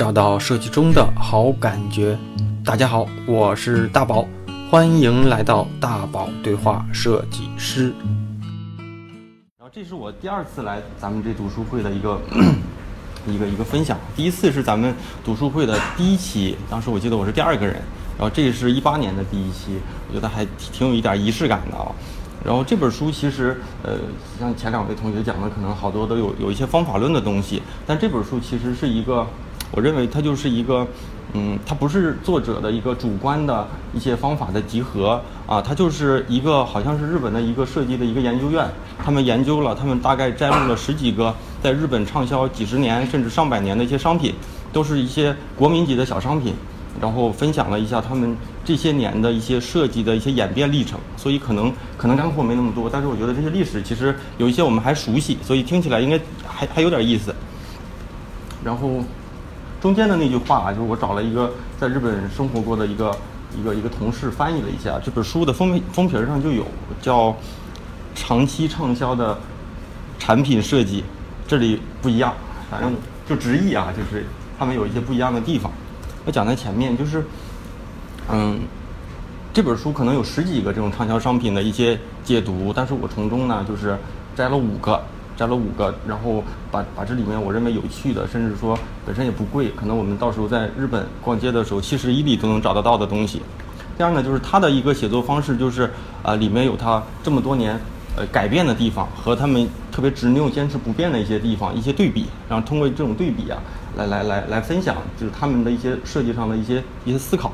找到设计中的好感觉。大家好，我是大宝，欢迎来到大宝对话设计师。然后这是我第二次来咱们这读书会的一个 一个一个分享。第一次是咱们读书会的第一期，当时我记得我是第二个人。然后这是一八年的第一期，我觉得还挺有一点仪式感的啊。然后这本书其实，呃，像前两位同学讲的，可能好多都有有一些方法论的东西，但这本书其实是一个，我认为它就是一个，嗯，它不是作者的一个主观的一些方法的集合啊，它就是一个好像是日本的一个设计的一个研究院，他们研究了，他们大概摘录了十几个在日本畅销几十年甚至上百年的一些商品，都是一些国民级的小商品。然后分享了一下他们这些年的一些设计的一些演变历程，所以可能可能干货没那么多，但是我觉得这些历史其实有一些我们还熟悉，所以听起来应该还还有点意思。然后中间的那句话啊就是我找了一个在日本生活过的一个一个一个同事翻译了一下，这本书的封封皮上就有叫“长期畅销的产品设计”，这里不一样，反正就直译啊，就是他们有一些不一样的地方。我讲在前面，就是，嗯，这本书可能有十几个这种畅销商品的一些解读，但是我从中呢，就是摘了五个，摘了五个，然后把把这里面我认为有趣的，甚至说本身也不贵，可能我们到时候在日本逛街的时候，七十一里都能找得到的东西。第二呢，就是他的一个写作方式，就是啊，里面有他这么多年呃改变的地方和他们特别执拗、坚持不变的一些地方，一些对比，然后通过这种对比啊。来来来来分享，就是他们的一些设计上的一些一些思考。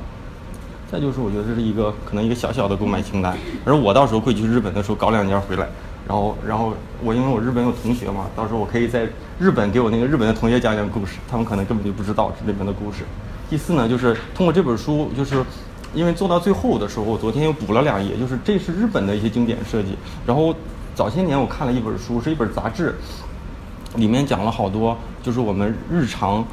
再就是，我觉得这是一个可能一个小小的购买清单。而我到时候会去日本的时候搞两件回来，然后然后我因为我日本有同学嘛，到时候我可以在日本给我那个日本的同学讲讲故事，他们可能根本就不知道这里面的故事。第四呢，就是通过这本书，就是因为做到最后的时候，我昨天又补了两页，就是这是日本的一些经典设计。然后早些年我看了一本书，是一本杂志。里面讲了好多，就是我们日常、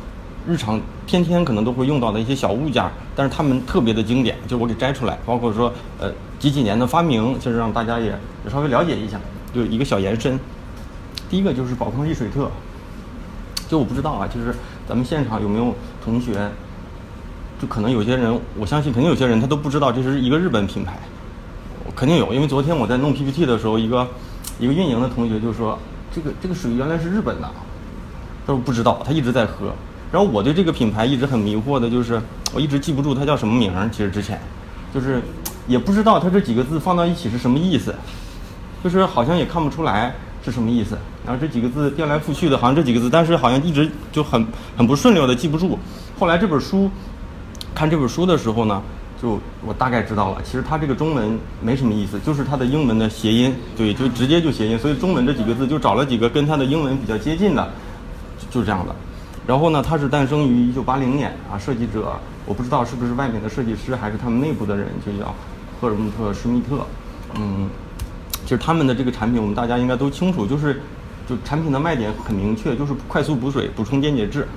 日常天天可能都会用到的一些小物件，但是它们特别的经典，就我给摘出来，包括说呃几几年的发明，就是让大家也稍微了解一下，就一个小延伸。第一个就是宝康丽水特，就我不知道啊，就是咱们现场有没有同学，就可能有些人，我相信肯定有些人他都不知道这是一个日本品牌，肯定有，因为昨天我在弄 PPT 的时候，一个一个运营的同学就说。这个这个水原来是日本的，他说不知道，他一直在喝。然后我对这个品牌一直很迷惑的，就是我一直记不住它叫什么名儿。其实之前，就是也不知道它这几个字放到一起是什么意思，就是好像也看不出来是什么意思。然后这几个字颠来覆去的，好像这几个字，但是好像一直就很很不顺溜的记不住。后来这本书看这本书的时候呢。就我大概知道了，其实它这个中文没什么意思，就是它的英文的谐音，对，就直接就谐音，所以中文这几个字就找了几个跟它的英文比较接近的，就这样的。然后呢，它是诞生于一九八零年啊，设计者我不知道是不是外面的设计师还是他们内部的人，就叫赫尔穆特·施密特。嗯，其实他们的这个产品我们大家应该都清楚，就是就产品的卖点很明确，就是快速补水、补充电解质。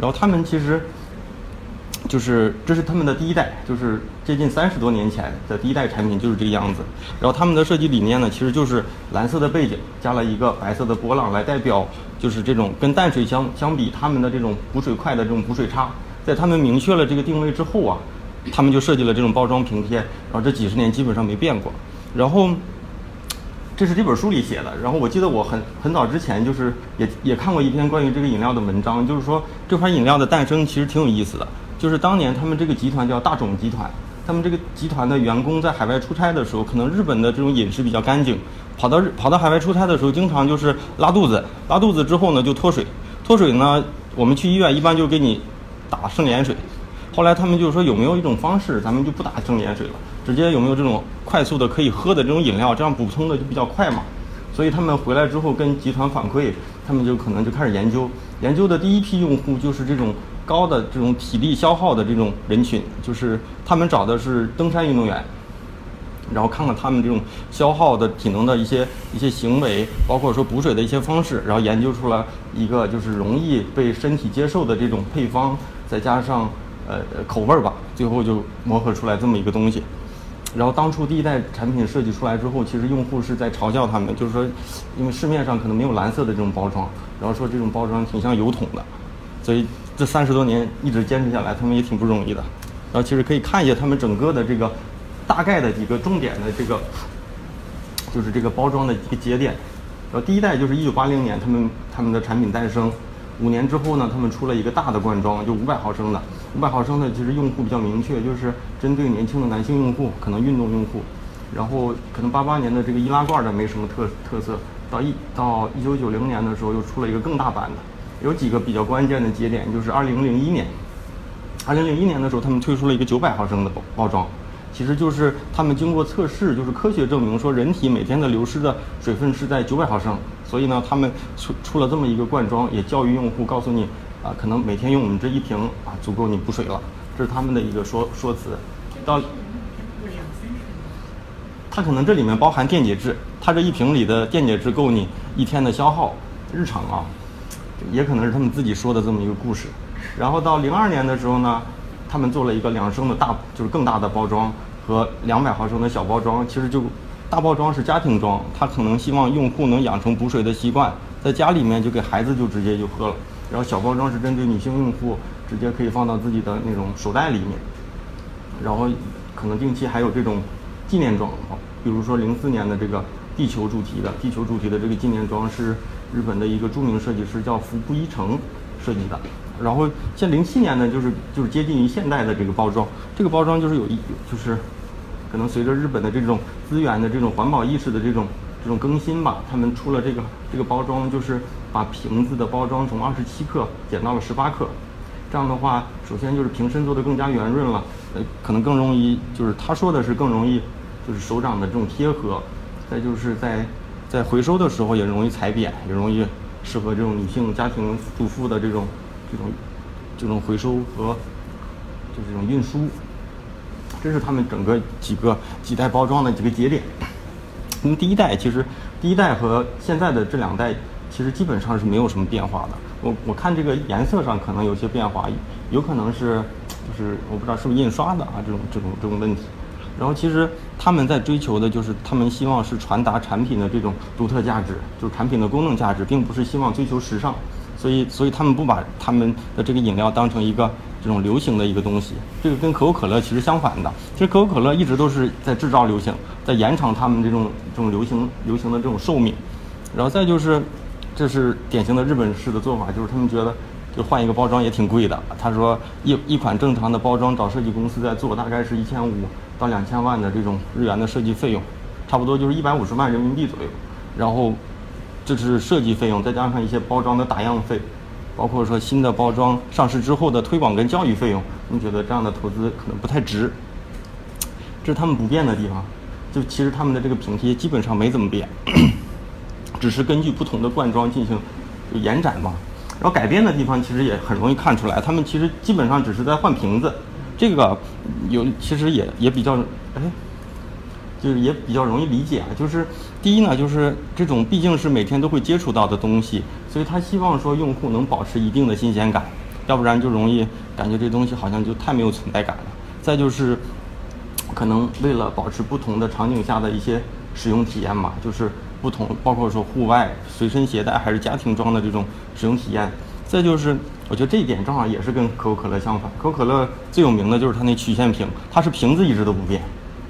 然后他们其实。就是这是他们的第一代，就是接近三十多年前的第一代产品就是这个样子。然后他们的设计理念呢，其实就是蓝色的背景加了一个白色的波浪来代表，就是这种跟淡水相相比，他们的这种补水快的这种补水差。在他们明确了这个定位之后啊，他们就设计了这种包装平贴，然后这几十年基本上没变过。然后这是这本书里写的。然后我记得我很很早之前就是也也看过一篇关于这个饮料的文章，就是说这款饮料的诞生其实挺有意思的。就是当年他们这个集团叫大种集团，他们这个集团的员工在海外出差的时候，可能日本的这种饮食比较干净，跑到日跑到海外出差的时候，经常就是拉肚子，拉肚子之后呢就脱水，脱水呢我们去医院一般就给你打生理盐水，后来他们就说有没有一种方式，咱们就不打生理盐水了，直接有没有这种快速的可以喝的这种饮料，这样补充的就比较快嘛，所以他们回来之后跟集团反馈，他们就可能就开始研究，研究的第一批用户就是这种。高的这种体力消耗的这种人群，就是他们找的是登山运动员，然后看看他们这种消耗的体能的一些一些行为，包括说补水的一些方式，然后研究出来一个就是容易被身体接受的这种配方，再加上呃口味儿吧，最后就磨合出来这么一个东西。然后当初第一代产品设计出来之后，其实用户是在嘲笑他们，就是说，因为市面上可能没有蓝色的这种包装，然后说这种包装挺像油桶的，所以。这三十多年一直坚持下来，他们也挺不容易的。然后其实可以看一下他们整个的这个大概的几个重点的这个，就是这个包装的一个节点。然后第一代就是一九八零年，他们他们的产品诞生。五年之后呢，他们出了一个大的罐装，就五百毫升的。五百毫升的其实用户比较明确，就是针对年轻的男性用户，可能运动用户。然后可能八八年的这个易拉罐的没什么特特色，到一到一九九零年的时候又出了一个更大版的。有几个比较关键的节点，就是二零零一年。二零零一年的时候，他们推出了一个九百毫升的包包装。其实就是他们经过测试，就是科学证明说人体每天的流失的水分是在九百毫升，所以呢，他们出出了这么一个罐装，也教育用户，告诉你啊，可能每天用我们这一瓶啊，足够你补水了，这是他们的一个说说辞。到它可能这里面包含电解质，它这一瓶里的电解质够你一天的消耗，日常啊，也可能是他们自己说的这么一个故事。然后到零二年的时候呢，他们做了一个两升的大，就是更大的包装。和两百毫升的小包装，其实就大包装是家庭装，他可能希望用户能养成补水的习惯，在家里面就给孩子就直接就喝了。然后小包装是针对女性用户，直接可以放到自己的那种手袋里面。然后可能定期还有这种纪念装，比如说零四年的这个地球主题的地球主题的这个纪念装是日本的一个著名设计师叫福布一成设计的。然后像零七年呢，就是就是接近于现代的这个包装，这个包装就是有一就是。可能随着日本的这种资源的这种环保意识的这种这种更新吧，他们出了这个这个包装，就是把瓶子的包装从二十七克减到了十八克。这样的话，首先就是瓶身做的更加圆润了，呃，可能更容易，就是他说的是更容易，就是手掌的这种贴合。再就是在在回收的时候也容易踩扁，也容易适合这种女性家庭主妇的这种这种这种回收和就这种运输。这是他们整个几个几代包装的几个节点。因为第一代其实第一代和现在的这两代其实基本上是没有什么变化的。我我看这个颜色上可能有些变化，有可能是就是我不知道是不是印刷的啊这种这种这种问题。然后其实他们在追求的就是他们希望是传达产品的这种独特价值，就是产品的功能价值，并不是希望追求时尚。所以所以他们不把他们的这个饮料当成一个。这种流行的一个东西，这个跟可口可乐其实相反的。其实可口可乐一直都是在制造流行，在延长他们这种这种流行流行的这种寿命。然后再就是，这是典型的日本式的做法，就是他们觉得就换一个包装也挺贵的。他说一一款正常的包装找设计公司在做，大概是一千五到两千万的这种日元的设计费用，差不多就是一百五十万人民币左右。然后这是设计费用，再加上一些包装的打样费。包括说新的包装上市之后的推广跟教育费用，你觉得这样的投资可能不太值？这是他们不变的地方。就其实他们的这个品贴基本上没怎么变，只是根据不同的罐装进行延展嘛。然后改变的地方其实也很容易看出来，他们其实基本上只是在换瓶子。这个有其实也也比较哎。就是也比较容易理解啊，就是第一呢，就是这种毕竟是每天都会接触到的东西，所以他希望说用户能保持一定的新鲜感，要不然就容易感觉这东西好像就太没有存在感了。再就是，可能为了保持不同的场景下的一些使用体验嘛，就是不同，包括说户外随身携带还是家庭装的这种使用体验。再就是，我觉得这一点正好也是跟可口可乐相反，可口可乐最有名的就是它那曲线瓶，它是瓶子一直都不变。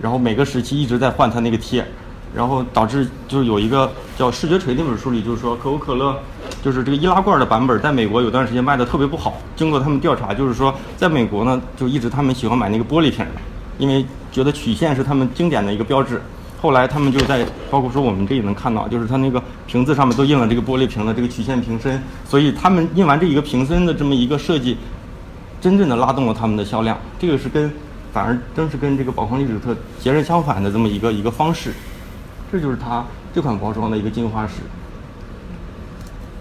然后每个时期一直在换它那个贴，然后导致就是有一个叫《视觉锤》那本书里就是说可口可乐就是这个易拉罐的版本在美国有段时间卖的特别不好。经过他们调查，就是说在美国呢就一直他们喜欢买那个玻璃瓶的，因为觉得曲线是他们经典的一个标志。后来他们就在包括说我们这也能看到，就是它那个瓶子上面都印了这个玻璃瓶的这个曲线瓶身，所以他们印完这一个瓶身的这么一个设计，真正的拉动了他们的销量。这个是跟。反而正是跟这个宝矿力史特截然相反的这么一个一个方式，这就是它这款包装的一个进化史。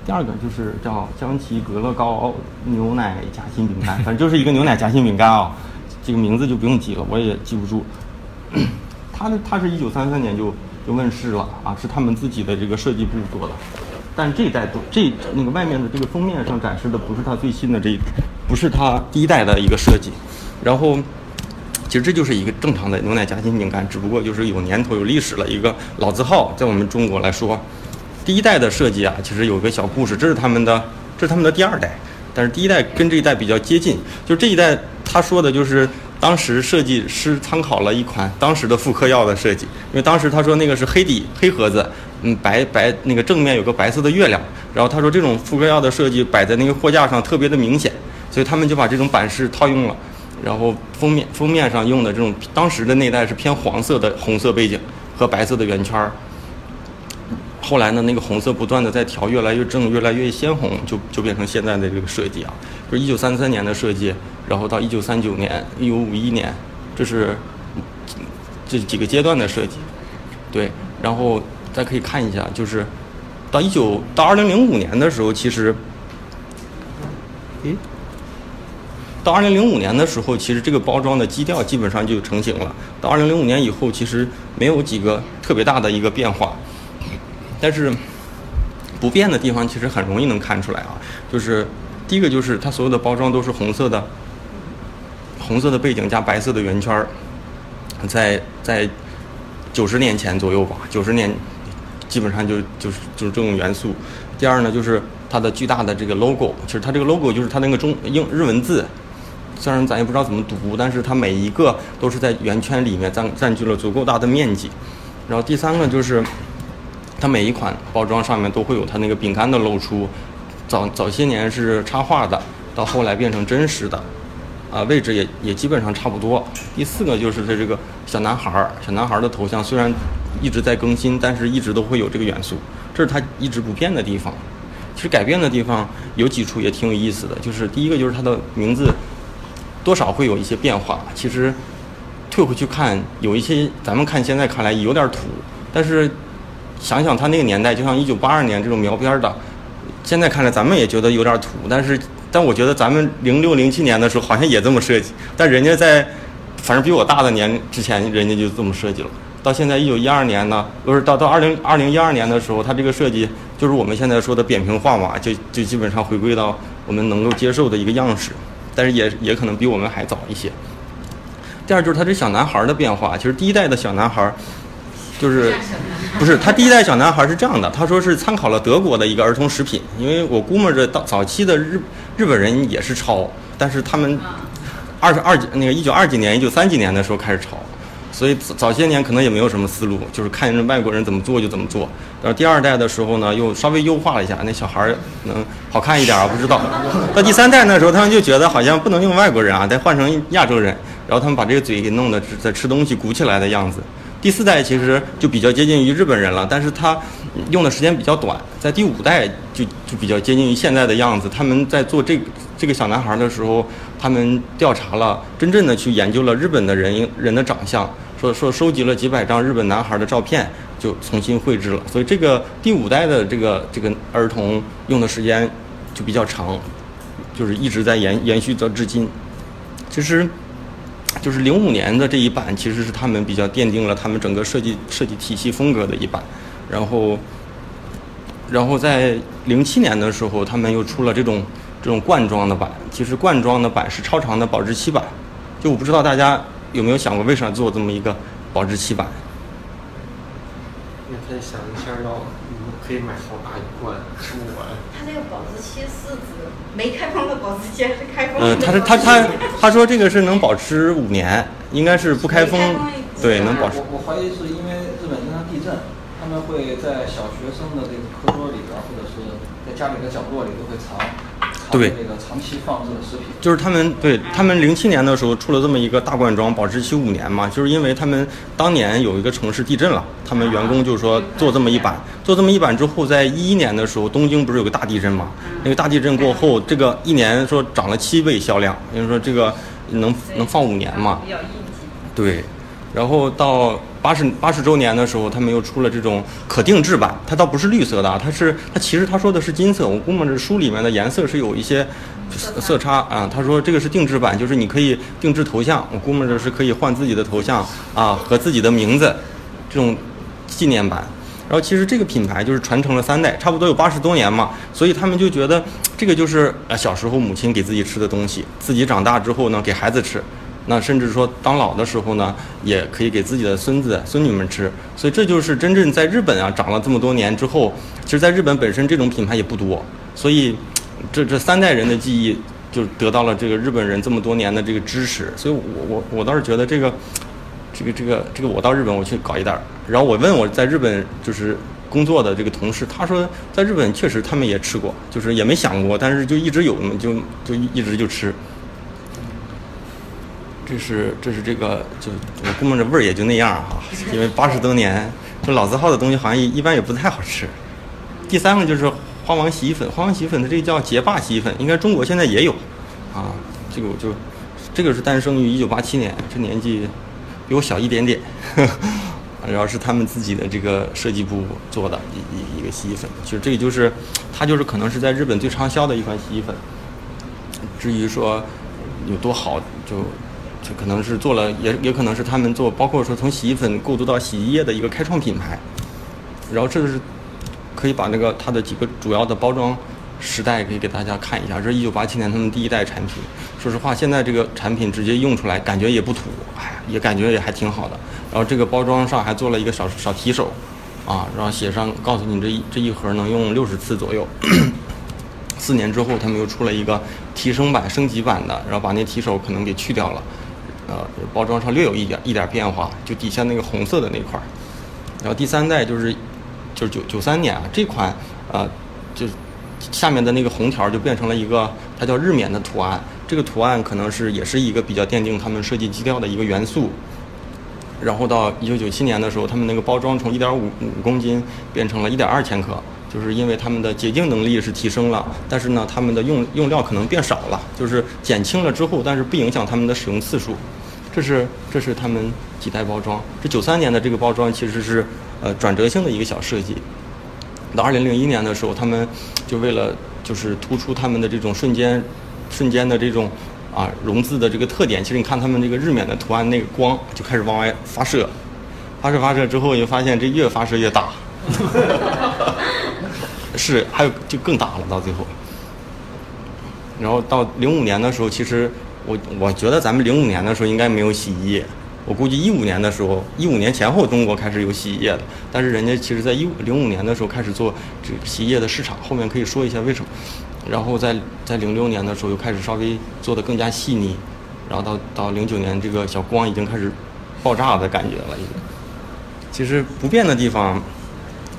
第二个就是叫江奇格乐高牛奶夹心饼干，反正就是一个牛奶夹心饼干啊，这个名字就不用记了，我也记不住。它的它是一九三三年就就问世了啊，是他们自己的这个设计部做的，但这一代这那个外面的这个封面上展示的不是它最新的这，不是它第一代的一个设计，然后。其实这就是一个正常的牛奶夹心饼干，只不过就是有年头、有历史了一个老字号。在我们中国来说，第一代的设计啊，其实有个小故事。这是他们的，这是他们的第二代。但是第一代跟这一代比较接近，就这一代他说的就是当时设计师参考了一款当时的妇科药的设计，因为当时他说那个是黑底黑盒子，嗯，白白那个正面有个白色的月亮，然后他说这种妇科药的设计摆在那个货架上特别的明显，所以他们就把这种版式套用了，然后封面封面上用的这种当时的那代是偏黄色的红色背景和白色的圆圈儿。后来呢，那个红色不断的在调，越来越正，越来越鲜红，就就变成现在的这个设计啊，就是一九三三年的设计，然后到一九三九年、一九五一年，这是这几个阶段的设计，对，然后大家可以看一下，就是到一九到二零零五年的时候，其实，诶，到二零零五年的时候，其实这个包装的基调基本上就成型了。到二零零五年以后，其实没有几个特别大的一个变化。但是不变的地方其实很容易能看出来啊，就是第一个就是它所有的包装都是红色的，红色的背景加白色的圆圈儿，在在九十年前左右吧，九十年基本上就就是就是这种元素。第二呢，就是它的巨大的这个 logo，其实它这个 logo 就是它那个中英日文字，虽然咱也不知道怎么读，但是它每一个都是在圆圈里面占占据了足够大的面积。然后第三个就是。它每一款包装上面都会有它那个饼干的露出，早早些年是插画的，到后来变成真实的，啊，位置也也基本上差不多。第四个就是它这个小男孩儿，小男孩儿的头像虽然一直在更新，但是一直都会有这个元素，这是它一直不变的地方。其实改变的地方有几处也挺有意思的，就是第一个就是它的名字多少会有一些变化。其实退回去看，有一些咱们看现在看来有点土，但是。想想他那个年代，就像一九八二年这种描边的，现在看来咱们也觉得有点土，但是，但我觉得咱们零六零七年的时候好像也这么设计，但人家在，反正比我大的年之前，人家就这么设计了。到现在一九一二年呢，不是到到二零二零一二年的时候，它这个设计就是我们现在说的扁平化嘛，就就基本上回归到我们能够接受的一个样式，但是也也可能比我们还早一些。第二就是他这小男孩的变化，其实第一代的小男孩。就是，不是他第一代小男孩是这样的，他说是参考了德国的一个儿童食品，因为我估摸着到早期的日日本人也是抄，但是他们二十二几那个一九二几年一九三几年的时候开始抄，所以早些年可能也没有什么思路，就是看人外国人怎么做就怎么做。然后第二代的时候呢，又稍微优化了一下，那小孩能好看一点啊，不知道。到第三代那时候，他们就觉得好像不能用外国人啊，得换成亚洲人，然后他们把这个嘴给弄得在吃东西鼓起来的样子。第四代其实就比较接近于日本人了，但是他用的时间比较短。在第五代就就比较接近于现在的样子。他们在做这这个小男孩的时候，他们调查了，真正的去研究了日本的人人的长相，说说收集了几百张日本男孩的照片，就重新绘制了。所以这个第五代的这个这个儿童用的时间就比较长，就是一直在延延续到至今。其实。就是零五年的这一版，其实是他们比较奠定了他们整个设计设计体系风格的一版。然后，然后在零七年的时候，他们又出了这种这种罐装的版。其实罐装的版是超长的保质期版。就我不知道大家有没有想过，为啥做这么一个保质期版？因为他想一下要，可以买好大一罐，吃不完。它那个保质期是指没开封的保质期还是开封？嗯，他是他他他说这个是能保持五年，应该是不开封，对，能保持。我我怀疑是因为日本经常地震，他们会在小学生的这个课桌里边，或者是在家里的角落里都会藏。对，这个长期放置的食品，就是他们对他们零七年的时候出了这么一个大罐装，保质期五年嘛，就是因为他们当年有一个城市地震了，他们员工就说做这么一版，做这么一版之后，在一一年的时候，东京不是有个大地震嘛？那个大地震过后，这个一年说涨了七倍销量，就是说这个能能放五年嘛？对。然后到八十八十周年的时候，他们又出了这种可定制版，它倒不是绿色的，它是它其实他说的是金色，我估摸着书里面的颜色是有一些色差啊。他说这个是定制版，就是你可以定制头像，我估摸着是可以换自己的头像啊和自己的名字这种纪念版。然后其实这个品牌就是传承了三代，差不多有八十多年嘛，所以他们就觉得这个就是呃小时候母亲给自己吃的东西，自己长大之后呢给孩子吃。那甚至说当老的时候呢，也可以给自己的孙子孙女们吃，所以这就是真正在日本啊长了这么多年之后，其实在日本本身这种品牌也不多，所以这这三代人的记忆就得到了这个日本人这么多年的这个支持，所以我我我倒是觉得这个这个这个这个我到日本我去搞一袋儿，然后我问我在日本就是工作的这个同事，他说在日本确实他们也吃过，就是也没想过，但是就一直有，就就一直就吃。这是这是这个，就我估摸着味儿也就那样哈、因为八十多年，这老字号的东西好像一般也不太好吃。第三个就是花王洗衣粉，花王洗衣粉的这个叫洁霸洗衣粉，应该中国现在也有，啊，这个我就，这个是诞生于一九八七年，这年纪比我小一点点，呵 然后是他们自己的这个设计部做的一一一个洗衣粉，其实这个就是，它就是可能是在日本最畅销的一款洗衣粉。至于说有多好，就可能是做了，也也可能是他们做，包括说从洗衣粉过渡到洗衣液的一个开创品牌。然后这个是可以把那个它的几个主要的包装时代可以给大家看一下，这是一九八七年他们第一代产品。说实话，现在这个产品直接用出来，感觉也不土，哎，也感觉也还挺好的。然后这个包装上还做了一个小小提手，啊，然后写上告诉你这一这一盒能用六十次左右。四年之后，他们又出了一个提升版、升级版的，然后把那提手可能给去掉了，呃，包装上略有一点一点变化，就底下那个红色的那块儿。然后第三代就是就是九九三年啊，这款呃就下面的那个红条就变成了一个它叫日冕的图案，这个图案可能是也是一个比较奠定他们设计基调的一个元素。然后到一九九七年的时候，他们那个包装从一点五五公斤变成了一点二千克，就是因为他们的洁净能力是提升了，但是呢，他们的用用料可能变少了，就是减轻了之后，但是不影响他们的使用次数。这是这是他们几代包装。这九三年的这个包装其实是呃转折性的一个小设计。到二零零一年的时候，他们就为了就是突出他们的这种瞬间瞬间的这种啊融字的这个特点，其实你看他们这个日冕的图案，那个光就开始往外发射，发射发射之后，你发现这越发射越大，是还有就更大了到最后。然后到零五年的时候，其实我我觉得咱们零五年的时候应该没有洗衣液，我估计一五年的时候，一五年前后中国开始有洗衣液了，但是人家其实在一五零五年的时候开始做这洗衣液的市场，后面可以说一下为什么。然后在在零六年的时候又开始稍微做的更加细腻，然后到到零九年这个小光已经开始爆炸的感觉了，已经。其实不变的地方。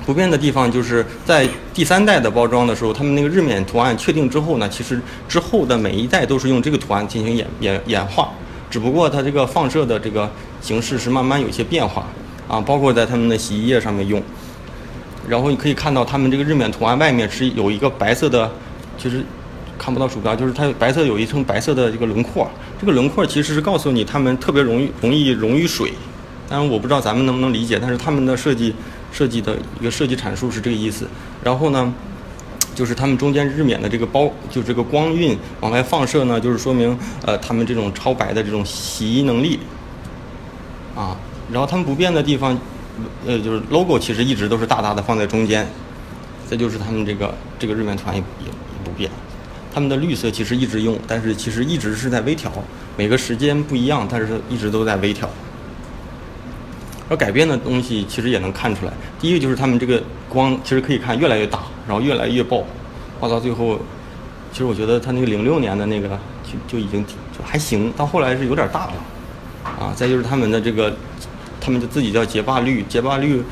不变的地方就是在第三代的包装的时候，他们那个日冕图案确定之后呢，其实之后的每一代都是用这个图案进行演演演化，只不过它这个放射的这个形式是慢慢有些变化啊，包括在他们的洗衣液上面用。然后你可以看到他们这个日冕图案外面是有一个白色的，其实看不到鼠标，就是它白色有一层白色的这个轮廓，这个轮廓其实是告诉你他们特别容易容易溶于水。当然我不知道咱们能不能理解，但是他们的设计。设计的一个设计阐述是这个意思，然后呢，就是他们中间日冕的这个包，就这个光晕往外放射呢，就是说明呃他们这种超白的这种洗衣能力，啊，然后他们不变的地方，呃就是 logo 其实一直都是大大的放在中间，再就是他们这个这个日冕团也也也不变，他们的绿色其实一直用，但是其实一直是在微调，每个时间不一样，但是一直都在微调。而改变的东西其实也能看出来。第一个就是他们这个光，其实可以看越来越大，然后越来越爆，爆到最后，其实我觉得他那个零六年的那个就就已经就还行，到后来是有点大了，啊，再就是他们的这个，他们就自己叫结霸绿，结霸绿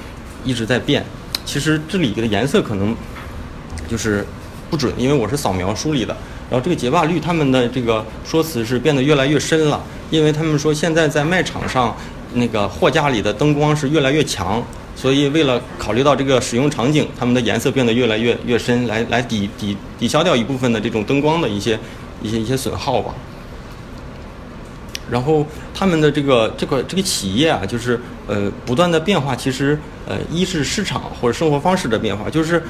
一直在变。其实这里的颜色可能就是不准，因为我是扫描梳理的。然后这个结霸绿他们的这个说辞是变得越来越深了，因为他们说现在在卖场上。那个货架里的灯光是越来越强，所以为了考虑到这个使用场景，他们的颜色变得越来越越深，来来抵抵抵消掉一部分的这种灯光的一些 一些一些损耗吧。然后他们的这个这个这个企业啊，就是呃不断的变化，其实呃一是市场或者生活方式的变化，就是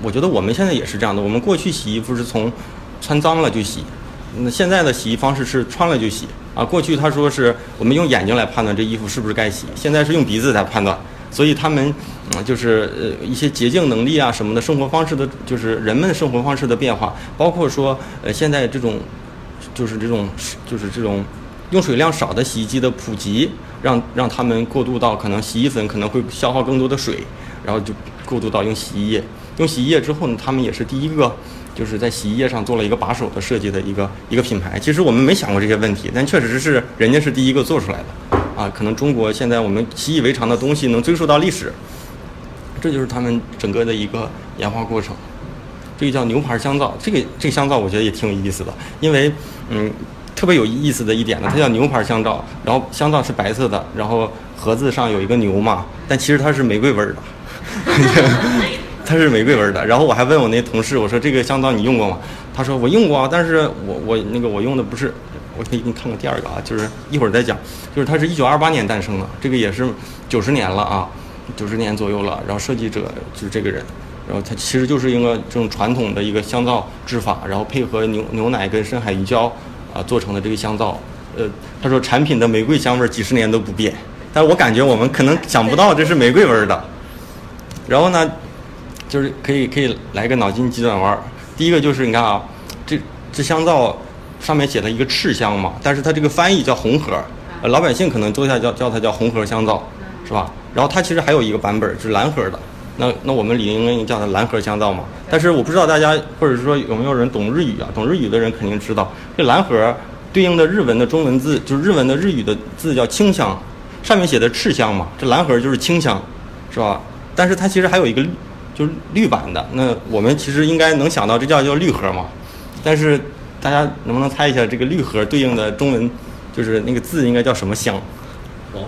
我觉得我们现在也是这样的，我们过去洗衣服是从穿脏了就洗，那现在的洗衣方式是穿了就洗。啊，过去他说是我们用眼睛来判断这衣服是不是该洗，现在是用鼻子来判断，所以他们，嗯，就是呃一些洁净能力啊什么的，生活方式的，就是人们生活方式的变化，包括说呃现在这种，就是这种就是这种用水量少的洗衣机的普及，让让他们过渡到可能洗衣粉可能会消耗更多的水，然后就过渡到用洗衣液，用洗衣液之后呢，他们也是第一个就是在洗衣液上做了一个把手的设计的一个一个品牌。其实我们没想过这些问题，但确实是人家是第一个做出来的啊。可能中国现在我们习以为常的东西能追溯到历史，这就是他们整个的一个研发过程。这个叫牛牌香皂，这个这个香皂我觉得也挺有意思的，因为嗯，特别有意思的一点呢，它叫牛牌香皂，然后香皂是白色的，然后盒子上有一个牛嘛，但其实它是玫瑰味儿的，它是玫瑰味儿的。然后我还问我那同事，我说这个香皂你用过吗？他说我用过啊，但是我我那个我用的不是，我可以给你看看第二个啊，就是一会儿再讲，就是它是一九二八年诞生的，这个也是九十年了啊，九十年左右了，然后设计者就是这个人。然后它其实就是一个这种传统的一个香皂制法，然后配合牛牛奶跟深海鱼胶啊做成的这个香皂。呃，他说产品的玫瑰香味几十年都不变，但我感觉我们可能想不到这是玫瑰味的。然后呢，就是可以可以来个脑筋急转弯。第一个就是你看啊，这这香皂上面写的一个赤香嘛，但是它这个翻译叫红盒，呃老百姓可能都下叫叫它叫红盒香皂，是吧？然后它其实还有一个版本是蓝盒的。那那我们理应该叫它蓝盒香皂嘛，但是我不知道大家或者是说有没有人懂日语啊？懂日语的人肯定知道，这蓝盒对应的日文的中文字就是日文的日语的字叫清香，上面写的赤香嘛，这蓝盒就是清香，是吧？但是它其实还有一个就是绿版的，那我们其实应该能想到这叫叫绿盒嘛，但是大家能不能猜一下这个绿盒对应的中文就是那个字应该叫什么香？黄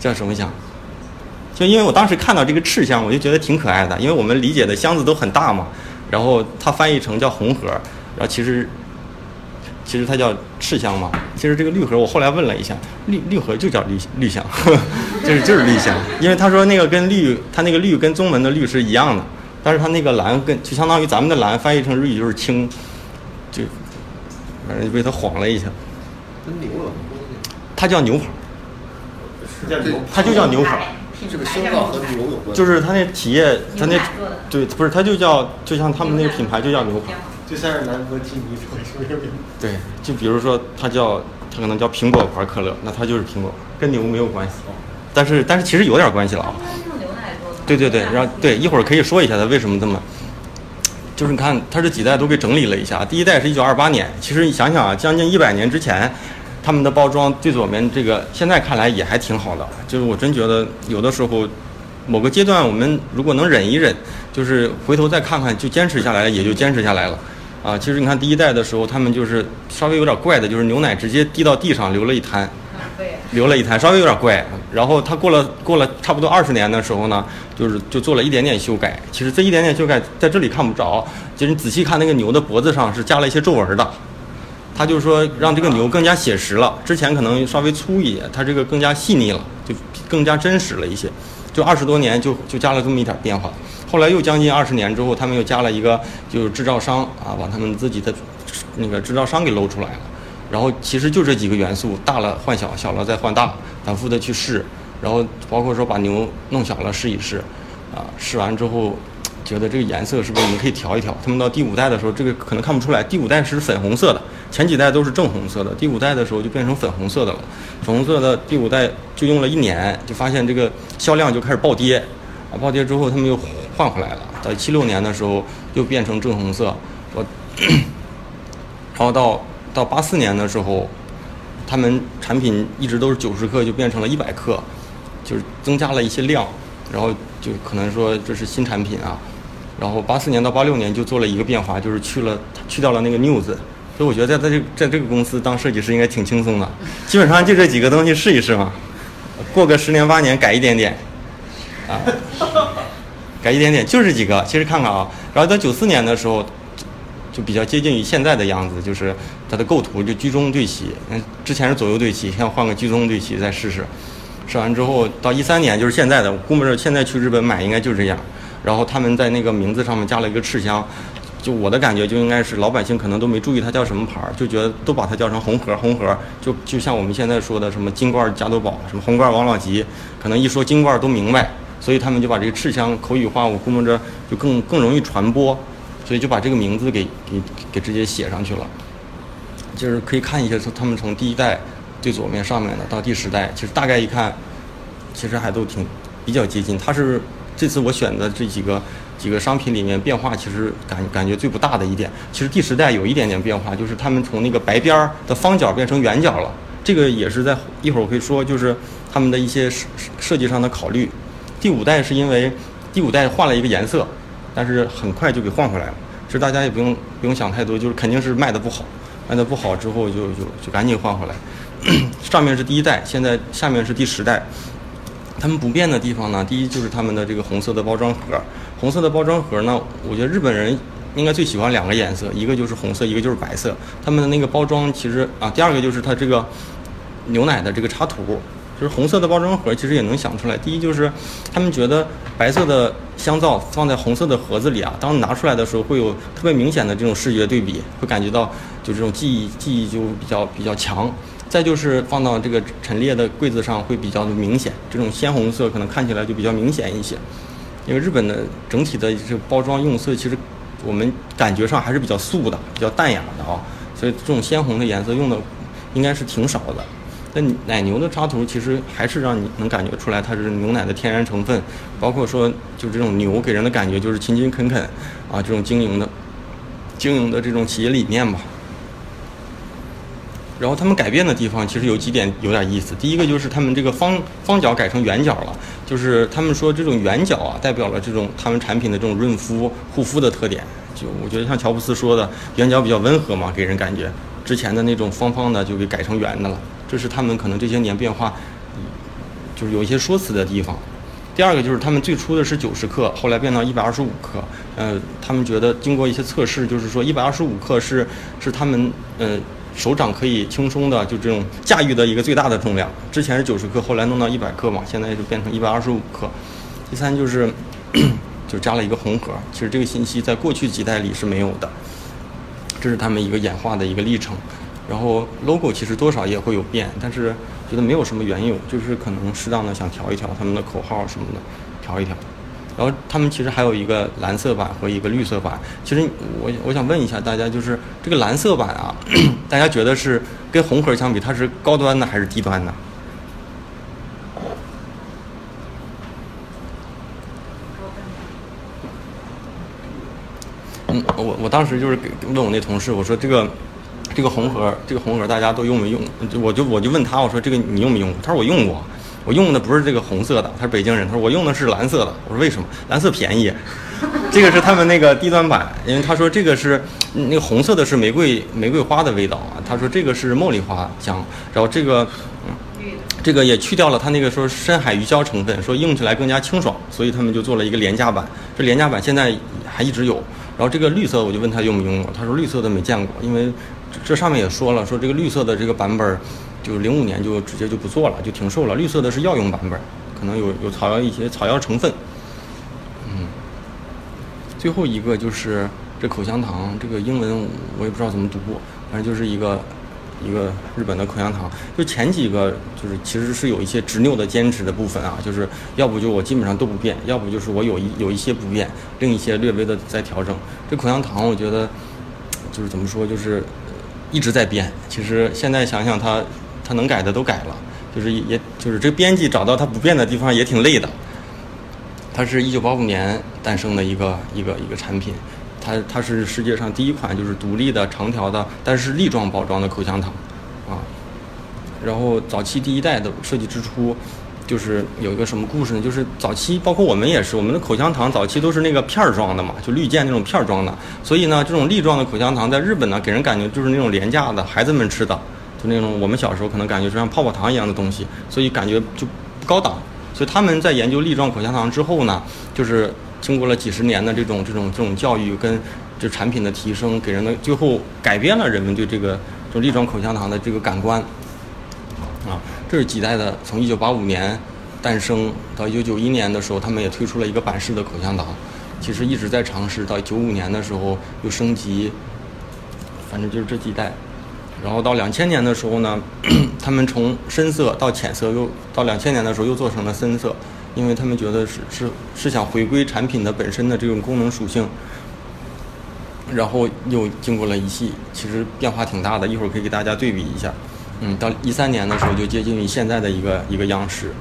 叫什么香？就因为我当时看到这个赤香，我就觉得挺可爱的，因为我们理解的箱子都很大嘛，然后它翻译成叫红盒，然后其实其实它叫赤香嘛。其实这个绿盒我后来问了一下，绿绿盒就叫绿绿香，就是就是绿香，因为他说那个跟绿，他那个绿跟中文的绿是一样的，但是他那个蓝跟就相当于咱们的蓝翻译成日语就是青，就反正就被他晃了一下，跟牛有什么关系？它叫牛牌，是叫牛它就叫牛牌。这个香皂和牛有关，就是他那企业，他那对，不是，他就叫，就像他们那个品牌就叫牛牌，就像是兰博基尼做出的对，就比如说它叫，它可能叫苹果牌可乐，那它就是苹果，跟牛没有关系，但是但是其实有点关系了啊。对对对，然后对，一会儿可以说一下它为什么这么，就是你看它这几代都给整理了一下，第一代是一九二八年，其实你想想啊，将近一百年之前。他们的包装最左边这个，现在看来也还挺好的。就是我真觉得有的时候，某个阶段我们如果能忍一忍，就是回头再看看，就坚持下来了，也就坚持下来了。啊，其实你看第一代的时候，他们就是稍微有点怪的，就是牛奶直接滴到地上流了一滩。流了一滩，稍微有点怪。然后他过了过了差不多二十年的时候呢，就是就做了一点点修改。其实这一点点修改在这里看不着，就是你仔细看那个牛的脖子上是加了一些皱纹的。他就是说让这个牛更加写实了，之前可能稍微粗一点，它这个更加细腻了，就更加真实了一些。就二十多年就就加了这么一点变化，后来又将近二十年之后，他们又加了一个就是制造商啊，把他们自己的那个制造商给搂出来了。然后其实就这几个元素，大了换小，小了再换大，反复的去试，然后包括说把牛弄小了试一试，啊，试完之后。觉得这个颜色是不是我们可以调一调？他们到第五代的时候，这个可能看不出来。第五代是粉红色的，前几代都是正红色的。第五代的时候就变成粉红色的了。粉红色的第五代就用了一年，就发现这个销量就开始暴跌，啊，暴跌之后他们又换回来了。到七六年的时候又变成正红色，我，然后到到八四年的时候，他们产品一直都是九十克，就变成了一百克，就是增加了一些量，然后就可能说这是新产品啊。然后八四年到八六年就做了一个变化，就是去了去掉了那个 news，所以我觉得在在这在这个公司当设计师应该挺轻松的，基本上就这几个东西试一试嘛，过个十年八年改一点点，啊，改一点点就这几个，其实看看啊，然后到九四年的时候，就比较接近于现在的样子，就是它的构图就居中对齐，嗯，之前是左右对齐，现在换个居中对齐再试试，试完之后到一三年就是现在的，估摸着现在去日本买应该就是这样。然后他们在那个名字上面加了一个赤香，就我的感觉就应该是老百姓可能都没注意它叫什么牌儿，就觉得都把它叫成红盒红盒，就就像我们现在说的什么金罐加多宝，什么红罐王老吉，可能一说金罐都明白，所以他们就把这个赤香口语化，我估摸着就更更容易传播，所以就把这个名字给给给直接写上去了。就是可以看一下，从他们从第一代最左面上面的到第十代，其实大概一看，其实还都挺比较接近。它是。这次我选的这几个几个商品里面变化其实感感觉最不大的一点。其实第十代有一点点变化，就是他们从那个白边儿的方角变成圆角了。这个也是在一会儿我会说，就是他们的一些设设计上的考虑。第五代是因为第五代换了一个颜色，但是很快就给换回来了。其实大家也不用不用想太多，就是肯定是卖的不好，卖的不好之后就就就赶紧换回来。上面是第一代，现在下面是第十代。他们不变的地方呢，第一就是他们的这个红色的包装盒。红色的包装盒呢，我觉得日本人应该最喜欢两个颜色，一个就是红色，一个就是白色。他们的那个包装其实啊，第二个就是它这个牛奶的这个插图，就是红色的包装盒，其实也能想出来。第一就是他们觉得白色的香皂放在红色的盒子里啊，当拿出来的时候会有特别明显的这种视觉对比，会感觉到就这种记忆记忆就比较比较强。再就是放到这个陈列的柜子上会比较的明显，这种鲜红色可能看起来就比较明显一些。因为日本的整体的这个包装用色，其实我们感觉上还是比较素的、比较淡雅的啊，所以这种鲜红的颜色用的应该是挺少的。那奶牛的插图其实还是让你能感觉出来它是牛奶的天然成分，包括说就这种牛给人的感觉就是勤勤恳恳啊，这种经营的经营的这种企业理念吧。然后他们改变的地方其实有几点有点意思。第一个就是他们这个方方角改成圆角了，就是他们说这种圆角啊，代表了这种他们产品的这种润肤护肤的特点。就我觉得像乔布斯说的，圆角比较温和嘛，给人感觉。之前的那种方方的就给改成圆的了，这是他们可能这些年变化，就是有一些说辞的地方。第二个就是他们最初的是九十克，后来变到一百二十五克。呃，他们觉得经过一些测试，就是说一百二十五克是是他们呃。手掌可以轻松的就这种驾驭的一个最大的重量，之前是九十克，后来弄到一百克嘛，现在就变成一百二十五克。第三就是 就加了一个红盒，其实这个信息在过去几代里是没有的，这是他们一个演化的一个历程。然后 logo 其实多少也会有变，但是觉得没有什么缘由，就是可能适当的想调一调他们的口号什么的，调一调。然后他们其实还有一个蓝色版和一个绿色版。其实我我想问一下大家，就是这个蓝色版啊，大家觉得是跟红盒相比，它是高端的还是低端的？嗯，我我当时就是问我那同事，我说这个这个红盒，这个红盒大家都用没用？我就我就问他，我说这个你用没用？他说我用过。我用的不是这个红色的，他是北京人。他说我用的是蓝色的。我说为什么？蓝色便宜。这个是他们那个低端版，因为他说这个是那个红色的是玫瑰玫瑰花的味道啊。他说这个是茉莉花香，然后这个这个也去掉了他那个说深海鱼胶成分，说用起来更加清爽，所以他们就做了一个廉价版。这廉价版现在还一直有。然后这个绿色我就问他用没用过，他说绿色的没见过，因为这上面也说了，说这个绿色的这个版本。就零五年就直接就不做了，就停售了。绿色的是药用版本，可能有有草药一些草药成分。嗯，最后一个就是这口香糖，这个英文我也不知道怎么读，反正就是一个一个日本的口香糖。就前几个就是其实是有一些执拗的坚持的部分啊，就是要不就我基本上都不变，要不就是我有一有一些不变，另一些略微的在调整。这口香糖我觉得就是怎么说，就是一直在变。其实现在想想它。他能改的都改了，就是也就是这个编辑找到它不变的地方也挺累的。它是一九八五年诞生的一个一个一个产品，它它是世界上第一款就是独立的长条的，但是粒状包装的口香糖，啊。然后早期第一代的设计之初，就是有一个什么故事呢？就是早期包括我们也是，我们的口香糖早期都是那个片儿装的嘛，就绿箭那种片儿装的，所以呢，这种粒状的口香糖在日本呢，给人感觉就是那种廉价的孩子们吃的。就那种我们小时候可能感觉就像泡泡糖一样的东西，所以感觉就不高档。所以他们在研究粒状口香糖之后呢，就是经过了几十年的这种这种这种教育跟这产品的提升，给人的最后改变了人们对这个就粒状口香糖的这个感官。这几代的，从一九八五年诞生到一九九一年的时候，他们也推出了一个板式的口香糖，其实一直在尝试，到九五年的时候又升级，反正就是这几代。然后到两千年的时候呢，他们从深色到浅色，又到两千年的时候又做成了深色，因为他们觉得是是是想回归产品的本身的这种功能属性。然后又经过了一系，其实变化挺大的，一会儿可以给大家对比一下。嗯，到一三年的时候就接近于现在的一个一个样式。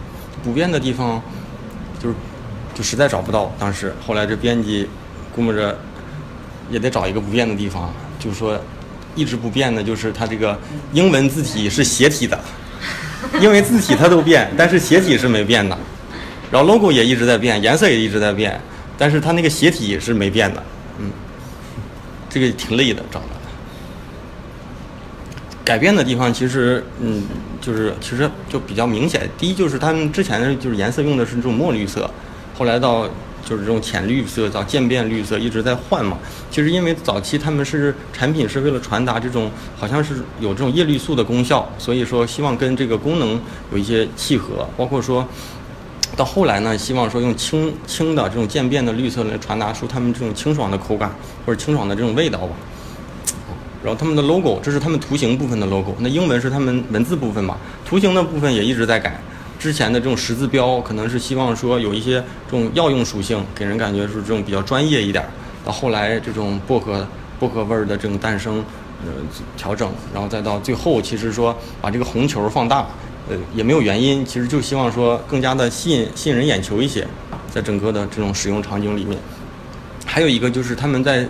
不变的地方就是就实在找不到。当时后来这编辑估摸着也得找一个不变的地方，就是说一直不变的就是它这个英文字体是斜体的，因为字体它都变，但是斜体是没变的。然后 logo 也一直在变，颜色也一直在变，但是它那个斜体是没变的。嗯，这个挺累的找的。改变的地方其实，嗯，就是其实就比较明显。第一就是他们之前的就是颜色用的是这种墨绿色，后来到就是这种浅绿色到渐变绿色一直在换嘛。其实因为早期他们是产品是为了传达这种好像是有这种叶绿素的功效，所以说希望跟这个功能有一些契合。包括说到后来呢，希望说用清清的这种渐变的绿色来传达出他们这种清爽的口感或者清爽的这种味道吧。然后他们的 logo，这是他们图形部分的 logo，那英文是他们文字部分嘛？图形的部分也一直在改。之前的这种十字标，可能是希望说有一些这种药用属性，给人感觉是这种比较专业一点。到后来这种薄荷薄荷味儿的这种诞生，呃，调整，然后再到最后，其实说把这个红球放大，呃，也没有原因，其实就希望说更加的吸引吸引人眼球一些，在整个的这种使用场景里面。还有一个就是他们在。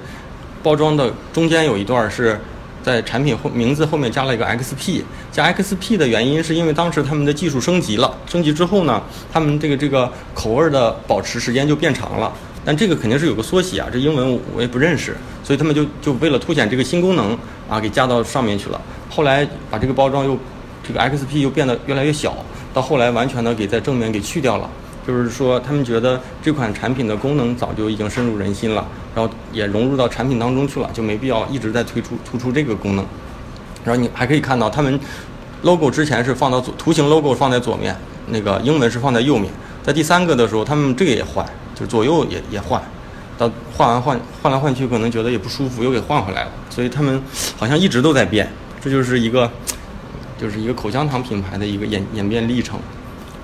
包装的中间有一段是在产品后名字后面加了一个 XP，加 XP 的原因是因为当时他们的技术升级了，升级之后呢，他们这个这个口味的保持时间就变长了。但这个肯定是有个缩写啊，这英文我也不认识，所以他们就就为了凸显这个新功能啊，给加到上面去了。后来把这个包装又这个 XP 又变得越来越小，到后来完全的给在正面给去掉了。就是说，他们觉得这款产品的功能早就已经深入人心了，然后也融入到产品当中去了，就没必要一直在推出突出这个功能。然后你还可以看到，他们 logo 之前是放到左，图形 logo 放在左面，那个英文是放在右面。在第三个的时候，他们这个也换，就左右也也换，到换完换换来换去，可能觉得也不舒服，又给换回来了。所以他们好像一直都在变，这就是一个就是一个口香糖品牌的一个演演变历程。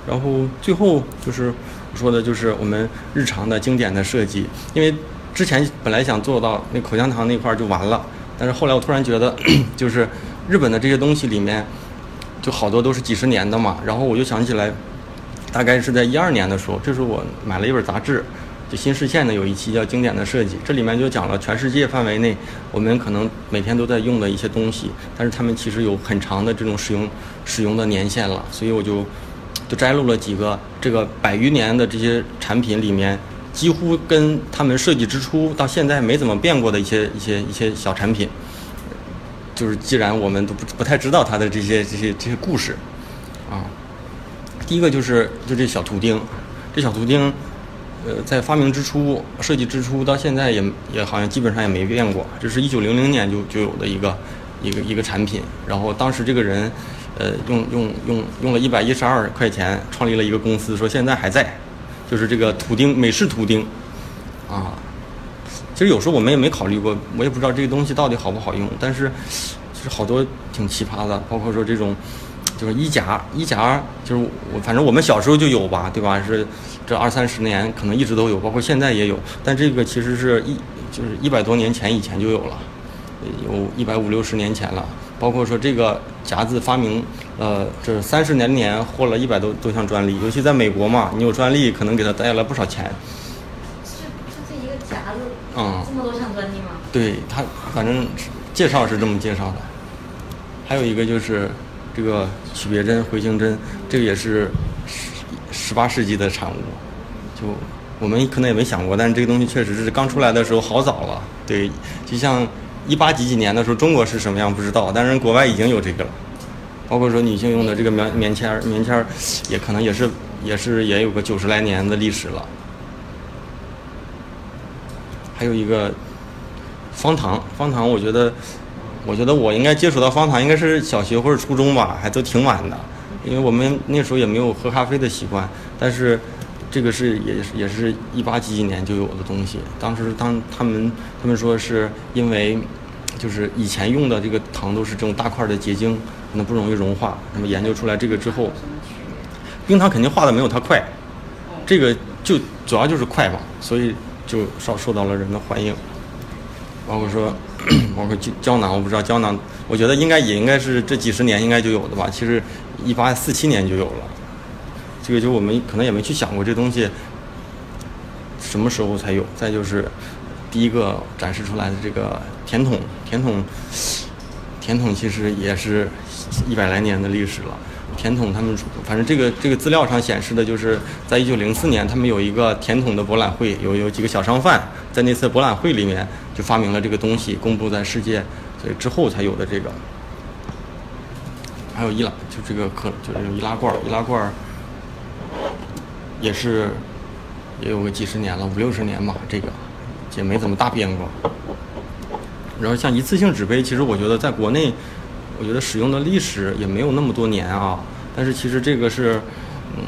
然后最后就是说的，就是我们日常的经典的设计。因为之前本来想做到那口香糖那块就完了，但是后来我突然觉得，就是日本的这些东西里面，就好多都是几十年的嘛。然后我就想起来，大概是在一二年的时候，这是我买了一本杂志，就新视线的有一期叫《经典的设计》，这里面就讲了全世界范围内我们可能每天都在用的一些东西，但是他们其实有很长的这种使用使用的年限了，所以我就。就摘录了几个这个百余年的这些产品里面，几乎跟他们设计之初到现在没怎么变过的一些一些一些小产品。就是既然我们都不不太知道它的这些这些这些故事，啊，第一个就是就这小图钉，这小图钉，呃，在发明之初、设计之初到现在也也好像基本上也没变过。这是一九零零年就就有的一个一个一个产品，然后当时这个人。呃，用用用用了一百一十二块钱创立了一个公司，说现在还在，就是这个图钉美式图钉，啊，其实有时候我们也没考虑过，我也不知道这个东西到底好不好用，但是其实好多挺奇葩的，包括说这种就是衣夹，衣夹就是我反正我们小时候就有吧，对吧？是这二三十年可能一直都有，包括现在也有，但这个其实是一就是一百多年前以前就有了，有一百五六十年前了。包括说这个夹子发明，呃，这三十年年获了一百多多项专利，尤其在美国嘛，你有专利可能给他带来不少钱。是就这一个夹子，嗯，这么多项专利吗？对他，反正介绍是这么介绍的。还有一个就是这个曲别针、回形针，这个也是十十八世纪的产物，就我们可能也没想过，但是这个东西确实是刚出来的时候好早了。对，就像。一八几几年的时候，中国是什么样不知道，但是国外已经有这个了。包括说女性用的这个棉棉签儿，棉签儿也可能也是也是也有个九十来年的历史了。还有一个方糖，方糖，我觉得，我觉得我应该接触到方糖应该是小学或者初中吧，还都挺晚的，因为我们那时候也没有喝咖啡的习惯，但是。这个是也是也是一八几几年就有的东西。当时当他们他们说是因为，就是以前用的这个糖都是这种大块的结晶，可能不容易融化。那么研究出来这个之后，冰糖肯定化的没有它快，这个就主要就是快嘛，所以就受受到了人的欢迎。包括说，包括胶胶囊，我不知道胶囊，我觉得应该也应该是这几十年应该就有的吧。其实一八四七年就有了。这个就我们可能也没去想过这东西，什么时候才有？再就是第一个展示出来的这个甜筒，甜筒，甜筒其实也是一百来年的历史了。甜筒他们反正这个这个资料上显示的就是在一九零四年，他们有一个甜筒的博览会，有有几个小商贩在那次博览会里面就发明了这个东西，公布在世界，所以之后才有的这个。还有易拉，就这个可就这种易拉罐，易拉罐也是也有个几十年了，五六十年吧，这个也没怎么大变过。然后像一次性纸杯，其实我觉得在国内，我觉得使用的历史也没有那么多年啊。但是其实这个是，嗯，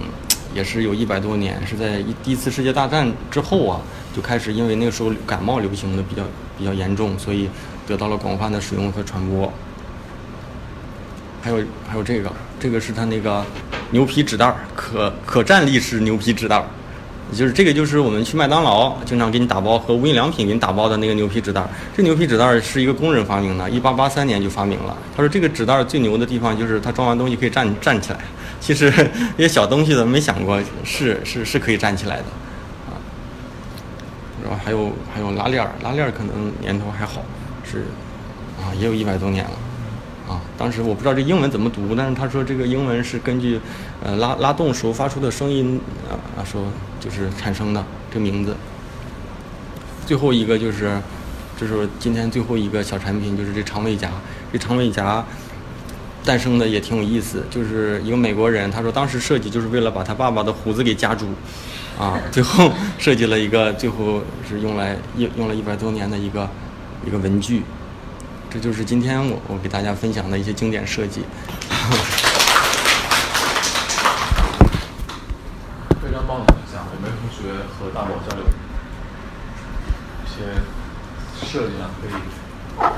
也是有一百多年，是在一第一次世界大战之后啊，就开始因为那个时候感冒流行的比较比较严重，所以得到了广泛的使用和传播。还有还有这个，这个是它那个牛皮纸袋儿，可可战力式牛皮纸袋儿，就是这个就是我们去麦当劳经常给你打包和无印良品给你打包的那个牛皮纸袋。这牛皮纸袋是一个工人发明的，一八八三年就发明了。他说这个纸袋最牛的地方就是它装完东西可以站站起来。其实这些小东西的没想过是是是可以站起来的啊。然后还有还有拉链儿，拉链儿可能年头还好，是啊也有一百多年了。啊，当时我不知道这英文怎么读，但是他说这个英文是根据，呃拉拉动时候发出的声音啊说就是产生的这个名字。最后一个就是，就是今天最后一个小产品，就是这长尾夹。这长尾夹诞生的也挺有意思，就是一个美国人，他说当时设计就是为了把他爸爸的胡子给夹住，啊，最后设计了一个，最后是用来用用了一百多年的一个一个文具。这就是今天我我给大家分享的一些经典设计。非常棒的分享，有没有同学和大宝交流？一些设计上可以，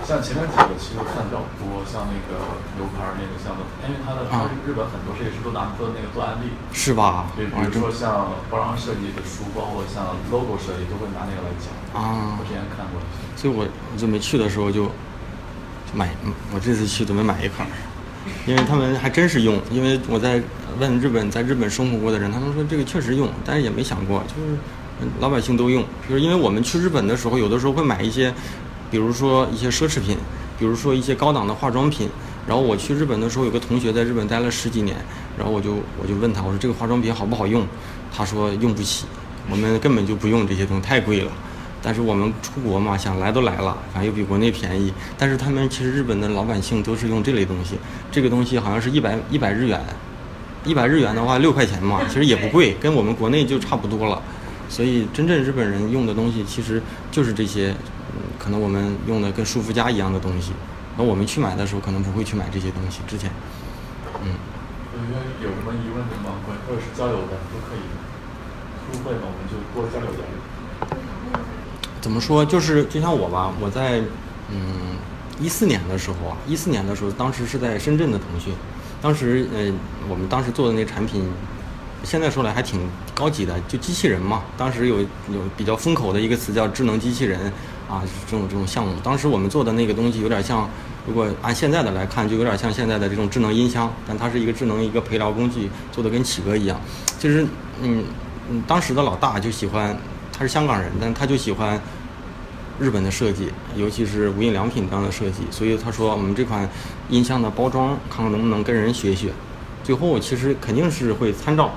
像前面几个其实看比较多，像那个牛排那个像，因为它的日本很多设计师都拿出了那个做案例，是吧？对，比如说像包装设计的书，包括像 logo 设计，都会拿那个来讲。啊。我之前看过。所以我准备去的时候就。买，我这次去准备买一块儿，因为他们还真是用。因为我在问日本在日本生活过的人，他们说这个确实用，但是也没想过，就是老百姓都用。就是因为我们去日本的时候，有的时候会买一些，比如说一些奢侈品，比如说一些高档的化妆品。然后我去日本的时候，有个同学在日本待了十几年，然后我就我就问他，我说这个化妆品好不好用？他说用不起，我们根本就不用这些东西，太贵了。但是我们出国嘛，想来都来了，反正又比国内便宜。但是他们其实日本的老百姓都是用这类东西，这个东西好像是一百一百日元，一百日元的话六块钱嘛，其实也不贵，跟我们国内就差不多了。所以真正日本人用的东西其实就是这些，可能我们用的跟舒肤佳一样的东西。那我们去买的时候可能不会去买这些东西。之前，嗯，有什么疑问的吗？或者是交流的都可以，书会嘛，我们就多交流交流。怎么说？就是就像我吧，我在嗯一四年的时候啊，一四年的时候，当时是在深圳的腾讯，当时呃我们当时做的那产品，现在说来还挺高级的，就机器人嘛。当时有有比较风口的一个词叫智能机器人啊，这种这种项目。当时我们做的那个东西有点像，如果按现在的来看，就有点像现在的这种智能音箱，但它是一个智能一个陪聊工具，做的跟企鹅一样。其实嗯嗯，当时的老大就喜欢。他是香港人，但他就喜欢日本的设计，尤其是无印良品这样的设计，所以他说我们这款音箱的包装，看看能不能跟人学学。最后其实肯定是会参照。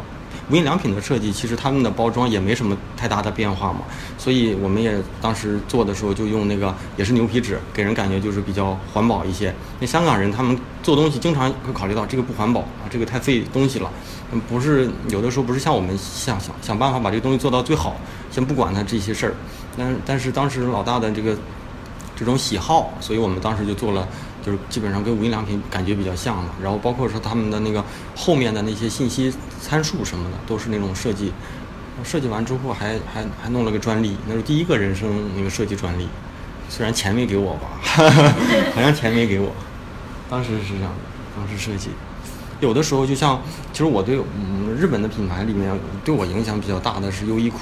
无印良品的设计，其实他们的包装也没什么太大的变化嘛，所以我们也当时做的时候就用那个也是牛皮纸，给人感觉就是比较环保一些。那香港人他们做东西经常会考虑到这个不环保啊，这个太费东西了，嗯，不是有的时候不是像我们想想想办法把这个东西做到最好，先不管它这些事儿。但但是当时老大的这个这种喜好，所以我们当时就做了。就是基本上跟无印良品感觉比较像的，然后包括说他们的那个后面的那些信息参数什么的，都是那种设计。设计完之后还还还弄了个专利，那是第一个人生那个设计专利，虽然钱没给我吧，好像钱没给我。当时是这样的，当时设计。有的时候就像，其实我对嗯日本的品牌里面对我影响比较大的是优衣库。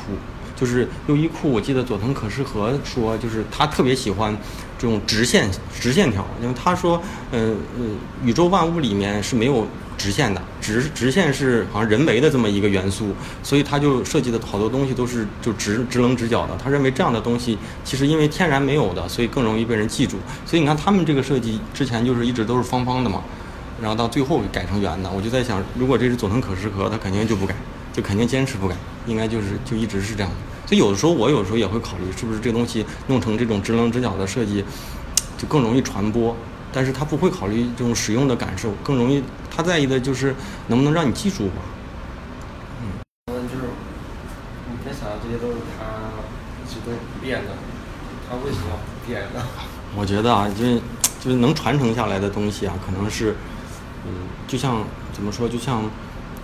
就是优衣库，我记得佐藤可士和说，就是他特别喜欢这种直线直线条，因为他说，呃呃，宇宙万物里面是没有直线的，直直线是好像人为的这么一个元素，所以他就设计的好多东西都是就直直棱直角的。他认为这样的东西其实因为天然没有的，所以更容易被人记住。所以你看他们这个设计之前就是一直都是方方的嘛，然后到最后改成圆的。我就在想，如果这是佐藤可士和，他肯定就不改，就肯定坚持不改，应该就是就一直是这样的。所以有的时候我有时候也会考虑，是不是这个东西弄成这种直棱直角的设计，就更容易传播。但是他不会考虑这种使用的感受，更容易他在意的就是能不能让你记住吧。嗯，就是你在想这些都是他一直都不变的，他为什么要不变呢？我觉得啊，就是就是能传承下来的东西啊，可能是，嗯，就像怎么说，就像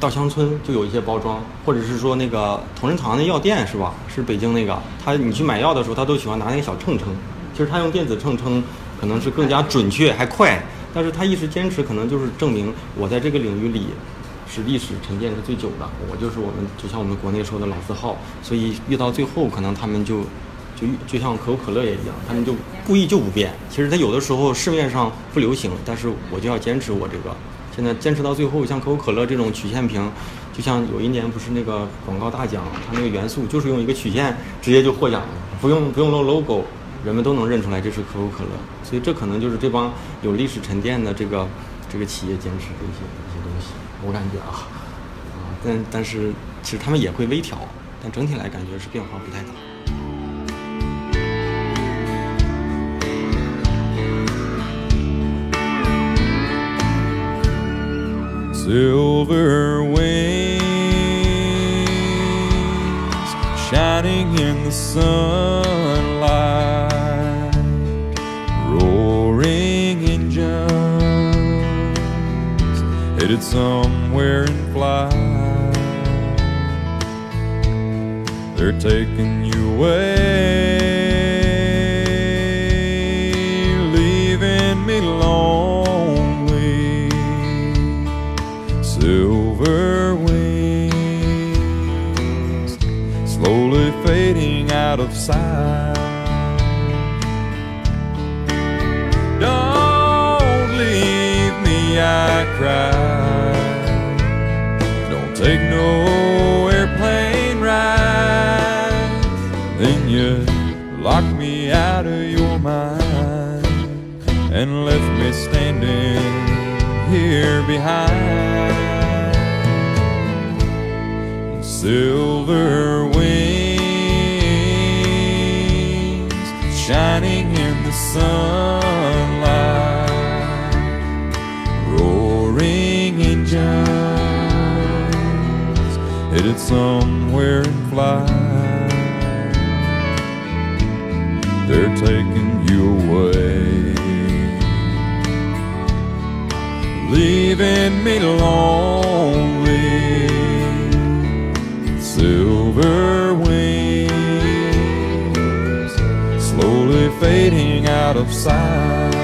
稻香村就有一些包装，或者是说那个同仁堂那药店是吧？是北京那个，他你去买药的时候，他都喜欢拿那个小秤称，其实他用电子秤称可能是更加准确还快，但是他一直坚持，可能就是证明我在这个领域里是历史沉淀是最久的，我就是我们就像我们国内说的老字号，所以越到最后，可能他们就就就像可口可乐也一样，他们就故意就不变。其实它有的时候市面上不流行，但是我就要坚持我这个。现在坚持到最后，像可口可乐这种曲线屏，就像有一年不是那个广告大奖，它那个元素就是用一个曲线直接就获奖了，不用不用露 logo，人们都能认出来这是可口可乐。所以这可能就是这帮有历史沉淀的这个这个企业坚持的一些一些东西，我感觉啊，啊，但但是其实他们也会微调，但整体来感觉是变化不太大。Silver wings shining in the sunlight, roaring engines headed somewhere in flight. They're taking you away, out of sight. Don't leave me, I cry. Don't take no airplane ride. Then you lock me out of your mind and left me standing here behind. Silver shining in the sunlight, roaring engines headed somewhere in flight. They're taking you away leaving me lonely. Silver fading out of sight.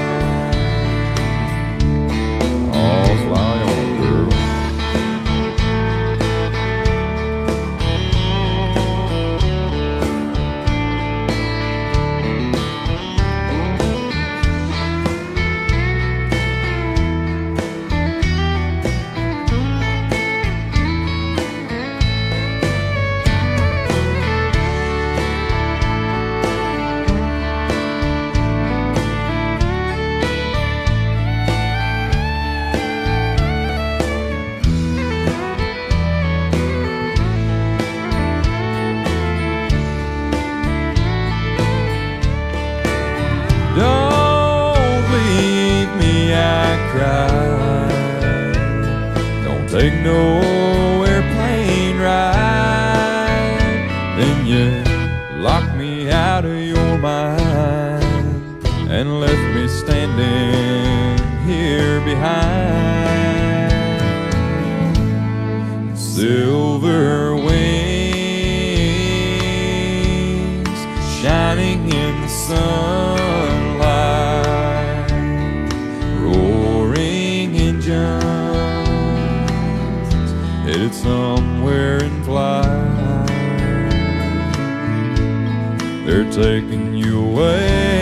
Behind. Silver wings shining in the sunlight, roaring engines headed somewhere in flight. They're taking you away,